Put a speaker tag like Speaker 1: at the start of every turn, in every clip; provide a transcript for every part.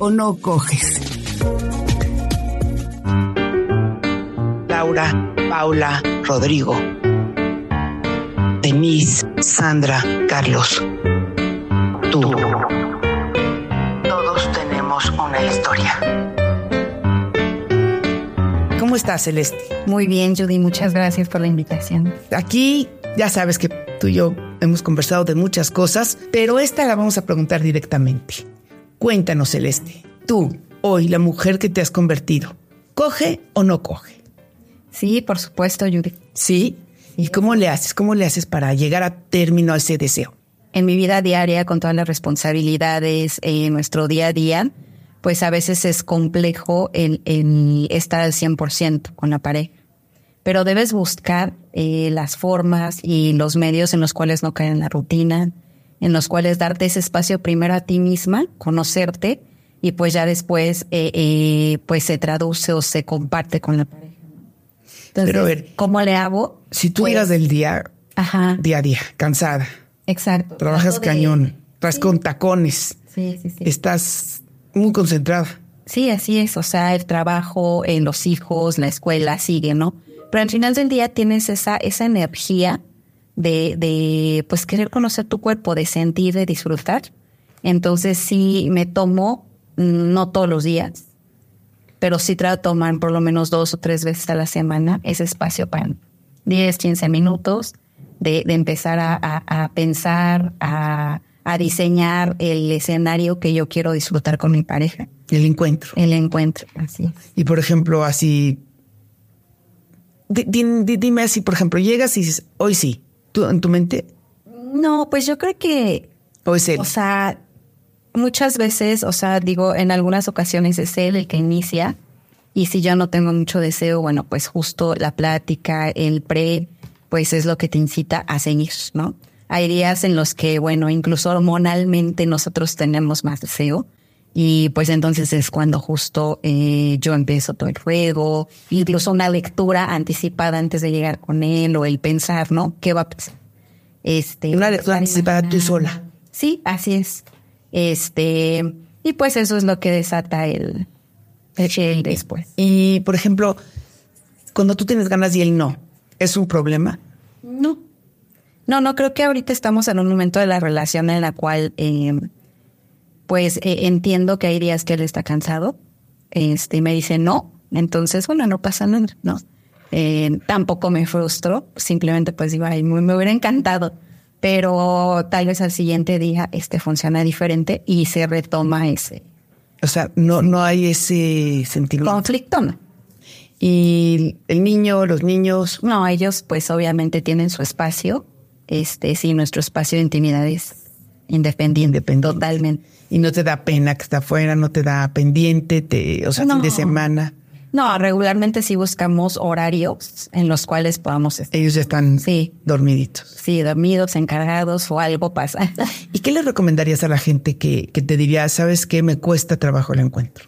Speaker 1: o no coges? Laura, Paula, Rodrigo, Denise, Sandra, Carlos, tú. Todos tenemos una historia. ¿Cómo estás, Celeste?
Speaker 2: Muy bien, Judy, muchas gracias por la invitación.
Speaker 1: Aquí ya sabes que tú y yo hemos conversado de muchas cosas, pero esta la vamos a preguntar directamente. Cuéntanos, Celeste, tú, hoy, la mujer que te has convertido, ¿coge o no coge?
Speaker 2: Sí, por supuesto, Judy.
Speaker 1: ¿Sí? ¿Y cómo le haces? ¿Cómo le haces para llegar a término a ese deseo?
Speaker 2: En mi vida diaria, con todas las responsabilidades en nuestro día a día, pues a veces es complejo el, el estar al 100% con la pareja. Pero debes buscar eh, las formas y los medios en los cuales no caer en la rutina, en los cuales darte ese espacio primero a ti misma, conocerte, y pues ya después eh, eh, pues se traduce o se comparte con la pareja. Entonces,
Speaker 1: Pero a ver,
Speaker 2: ¿cómo le hago?
Speaker 1: Si tú
Speaker 2: Pues-
Speaker 1: llegas del día,
Speaker 2: Ajá,
Speaker 1: día a día, cansada,
Speaker 2: exacto.
Speaker 1: trabajas
Speaker 2: de-
Speaker 1: cañón, vas con tacones,
Speaker 2: Sí, sí, sí.
Speaker 1: estás muy concentrada.
Speaker 2: Sí, así es. O sea, el trabajo, en los hijos, la escuela sigue, ¿no? Pero al final del día tienes esa, esa energía de, de, pues, querer conocer tu cuerpo, de sentir, de disfrutar. Entonces, sí me tomo, mm, no todos los días, pero sí trato de tomar por lo menos dos o tres veces a la semana ese espacio para 10, 15 minutos de, de empezar a, a- a pensar, a, a diseñar el escenario que yo quiero disfrutar con mi pareja.
Speaker 1: El encuentro.
Speaker 2: El encuentro, así es.
Speaker 1: Y por ejemplo, así. di- di- di- dime así, por ejemplo, llegas y dices, hoy sí. ¿Tú en tu mente?
Speaker 2: No, pues yo creo que,
Speaker 1: ¿O es él?
Speaker 2: o sea, muchas veces, o sea, digo, en algunas ocasiones es él el que inicia. Y si yo no tengo mucho deseo, bueno, pues justo la plática, el pre, pues es lo que te incita a seguir, ¿no? Hay días en los que, bueno, incluso hormonalmente nosotros tenemos más deseo. Y pues entonces es cuando justo eh, yo empiezo todo el juego, incluso una lectura anticipada antes de llegar con él o el pensar, ¿no? ¿Qué va a pasar? Este,
Speaker 1: Una lectura anticipada tú sola.
Speaker 2: Sí, así es. Este, y pues eso es lo que desata el, el, el después.
Speaker 1: Y por ejemplo, cuando tú tienes ganas y él no, ¿es un problema?
Speaker 2: No. No, no creo que ahorita estamos en un momento de la relación en la cual, eh, pues eh, entiendo que hay días que él está cansado. Este, y me dice no. Entonces, bueno, no pasa nada, ¿no? Eh, tampoco me frustro, simplemente pues digo, ay, me, me hubiera encantado. Pero tal vez al siguiente día este funciona diferente y se retoma ese
Speaker 1: O sea, no, no hay ese sentimiento.
Speaker 2: conflicto, ¿no?
Speaker 1: Y el niño, los niños,
Speaker 2: No, ellos pues obviamente tienen su espacio. Este, sí, nuestro espacio de intimidad es independiente, totalmente.
Speaker 1: y no te da pena que está afuera, no te da pendiente, te, o sea,
Speaker 2: No.
Speaker 1: fin de semana,
Speaker 2: No, regularmente sí buscamos horarios en los cuales podamos estar,
Speaker 1: ellos ya están
Speaker 2: Sí.
Speaker 1: dormiditos.
Speaker 2: sí, dormidos, encargados o algo pasa.
Speaker 1: ¿Y qué le recomendarías a la gente que, que te diría, sabes qué, me cuesta trabajo el encuentro?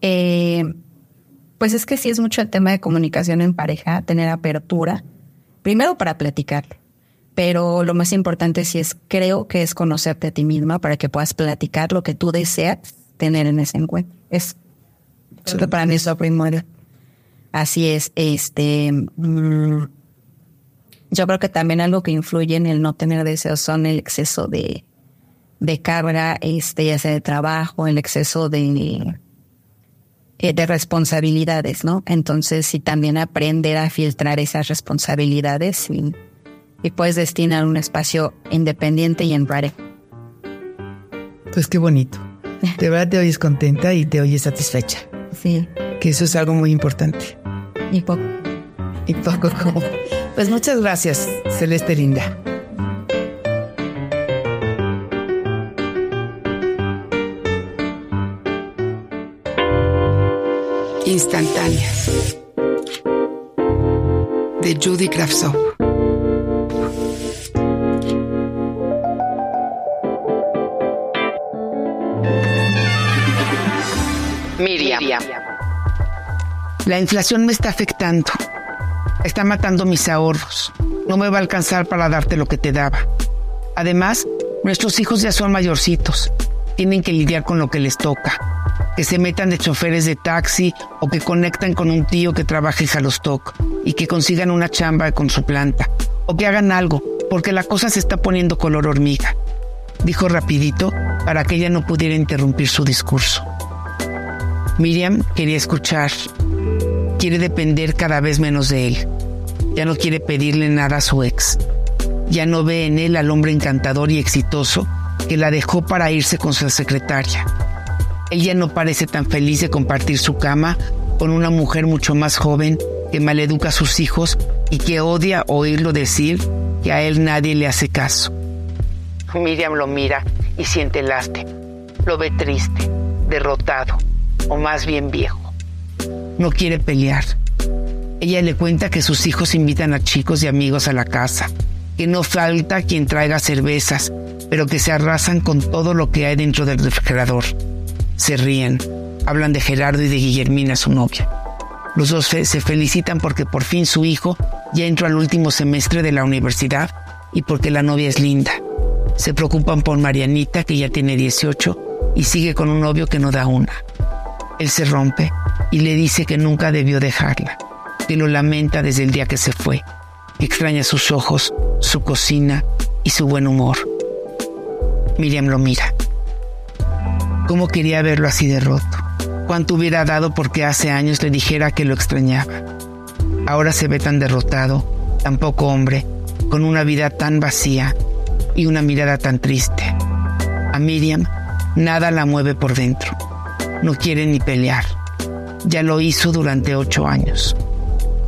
Speaker 2: Eh, pues es que sí es mucho el tema de comunicación en pareja, tener apertura, primero para platicar, pero lo más importante sí es, creo que es conocerte a ti misma para que puedas platicar lo que tú deseas tener en ese encuentro. Es para mí es lo primero. Así es, este, mm, yo creo que también algo que influye en el no tener deseos son el exceso de, de carga, este, ya sea de trabajo, el exceso de, eh, de responsabilidades, ¿no? Entonces, sí también aprender a filtrar esas responsabilidades y, y puedes destinar un espacio independiente y en pareja.
Speaker 1: Pues qué bonito. De verdad te oyes contenta y te oyes satisfecha.
Speaker 2: Sí.
Speaker 1: Que eso es algo muy importante.
Speaker 2: Y poco.
Speaker 1: Y poco como. Pues muchas gracias, Celeste Linda.
Speaker 3: Instantáneas de Judy Kravtsov.
Speaker 1: La inflación me está afectando. Está matando mis ahorros. No me va a alcanzar para darte lo que te daba. Además, nuestros hijos ya son mayorcitos. Tienen que lidiar con lo que les toca. Que se metan de choferes de taxi o que conectan con un tío que trabaja en Jalostoc y que consigan una chamba con su planta. O que hagan algo, porque la cosa se está poniendo color hormiga. Dijo rapidito para que ella no pudiera interrumpir su discurso. Miriam quería escuchar. Quiere depender cada vez menos de él. Ya no quiere pedirle nada a su ex. Ya no ve en él al hombre encantador y exitoso que la dejó para irse con su secretaria. Él ya no parece tan feliz de compartir su cama con una mujer mucho más joven que maleduca a sus hijos y que odia oírlo decir que a él nadie le hace caso. Miriam lo mira y siente lástima. Lo ve triste, derrotado o más bien viejo. No quiere pelear. Ella le cuenta que sus hijos invitan a chicos y amigos a la casa, que no falta quien traiga cervezas, pero que se arrasan con todo lo que hay dentro del refrigerador. Se ríen, hablan de Gerardo y de Guillermina, su novia. Los dos se felicitan porque por fin su hijo ya entró al último semestre de la universidad y porque la novia es linda. Se preocupan por Marianita, que ya tiene 18 y sigue con un novio que no da una. Él se rompe y le dice que nunca debió dejarla, que lo lamenta desde el día que se fue, que extraña sus ojos, su cocina y su buen humor. Miriam lo mira. ¿Cómo quería verlo así de roto? ¿Cuánto hubiera dado porque hace años le dijera que lo extrañaba? Ahora se ve tan derrotado, tan poco hombre, con una vida tan vacía y una mirada tan triste. A Miriam nada la mueve por dentro no quiere ni pelear. Ya lo hizo durante ocho años.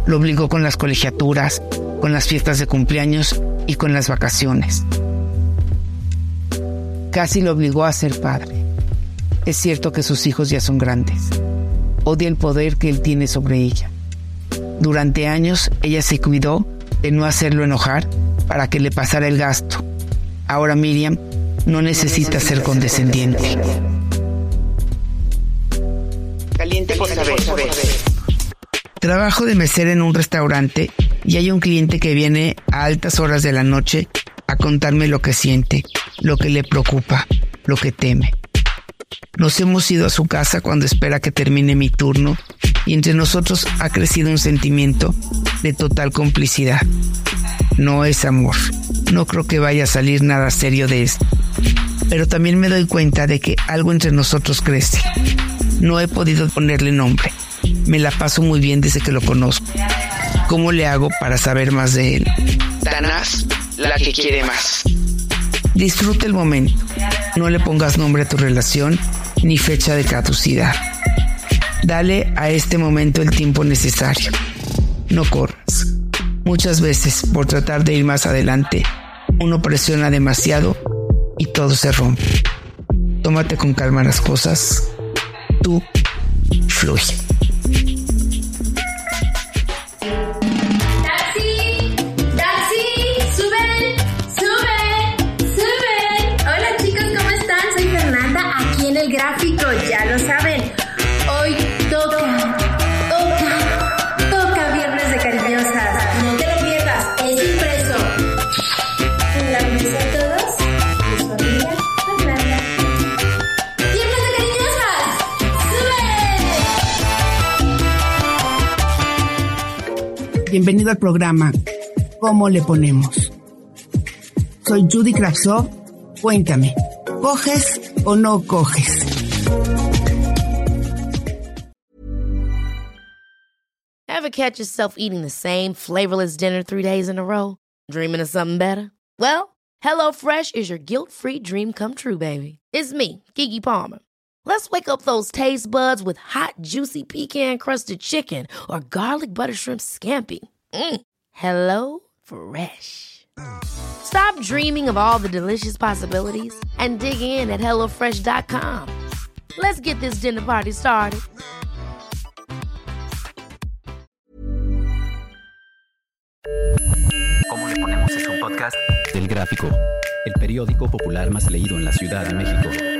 Speaker 1: Lo obligó con las colegiaturas, con las fiestas de cumpleaños y con las vacaciones. Casi lo obligó a ser padre. Es cierto que sus hijos ya son grandes. Odia el poder que él tiene sobre ella. Durante años ella se cuidó de no hacerlo enojar para que le pasara el gasto. Ahora Miriam no necesita ser condescendiente. Trabajo de mesera en un restaurante y hay un cliente que viene a altas horas de la noche a contarme lo que siente, lo que le preocupa, lo que teme. Nos hemos ido a su casa cuando espera que termine mi turno y entre nosotros ha crecido un sentimiento de total complicidad. No es amor. No creo que vaya a salir nada serio de esto. Pero también me doy cuenta de que algo entre nosotros crece no he podido ponerle nombre. Me la paso muy bien desde que lo conozco. ¿Cómo le hago para saber más de él?
Speaker 3: Tanás, la que quiere más.
Speaker 1: Disfruta el momento. No le pongas nombre a tu relación ni fecha de caducidad. Dale a este momento el tiempo necesario. No corras. Muchas veces, por tratar de ir más adelante, uno presiona demasiado y todo se rompe. Tómate con calma las cosas tú fluye. Bienvenido al programa ¿Cómo le ponemos? Soy Judy Kravtsov. Cuéntame, ¿Coges o no coges?
Speaker 4: Ever catch yourself eating the same flavorless dinner three days in a row? Dreaming of something better? Well, HelloFresh is your guilt-free dream come true, baby. It's me, Kiki Palmer. Let's wake up those taste buds with hot, juicy pecan-crusted chicken or garlic butter shrimp scampi. Mm. Hello Fresh. Stop dreaming of all the delicious possibilities and dig in at HelloFresh.com. Let's get this dinner party started.
Speaker 5: ¿Cómo le ponemos es un podcast? Del Gráfico, el periódico popular más leído en la Ciudad de México.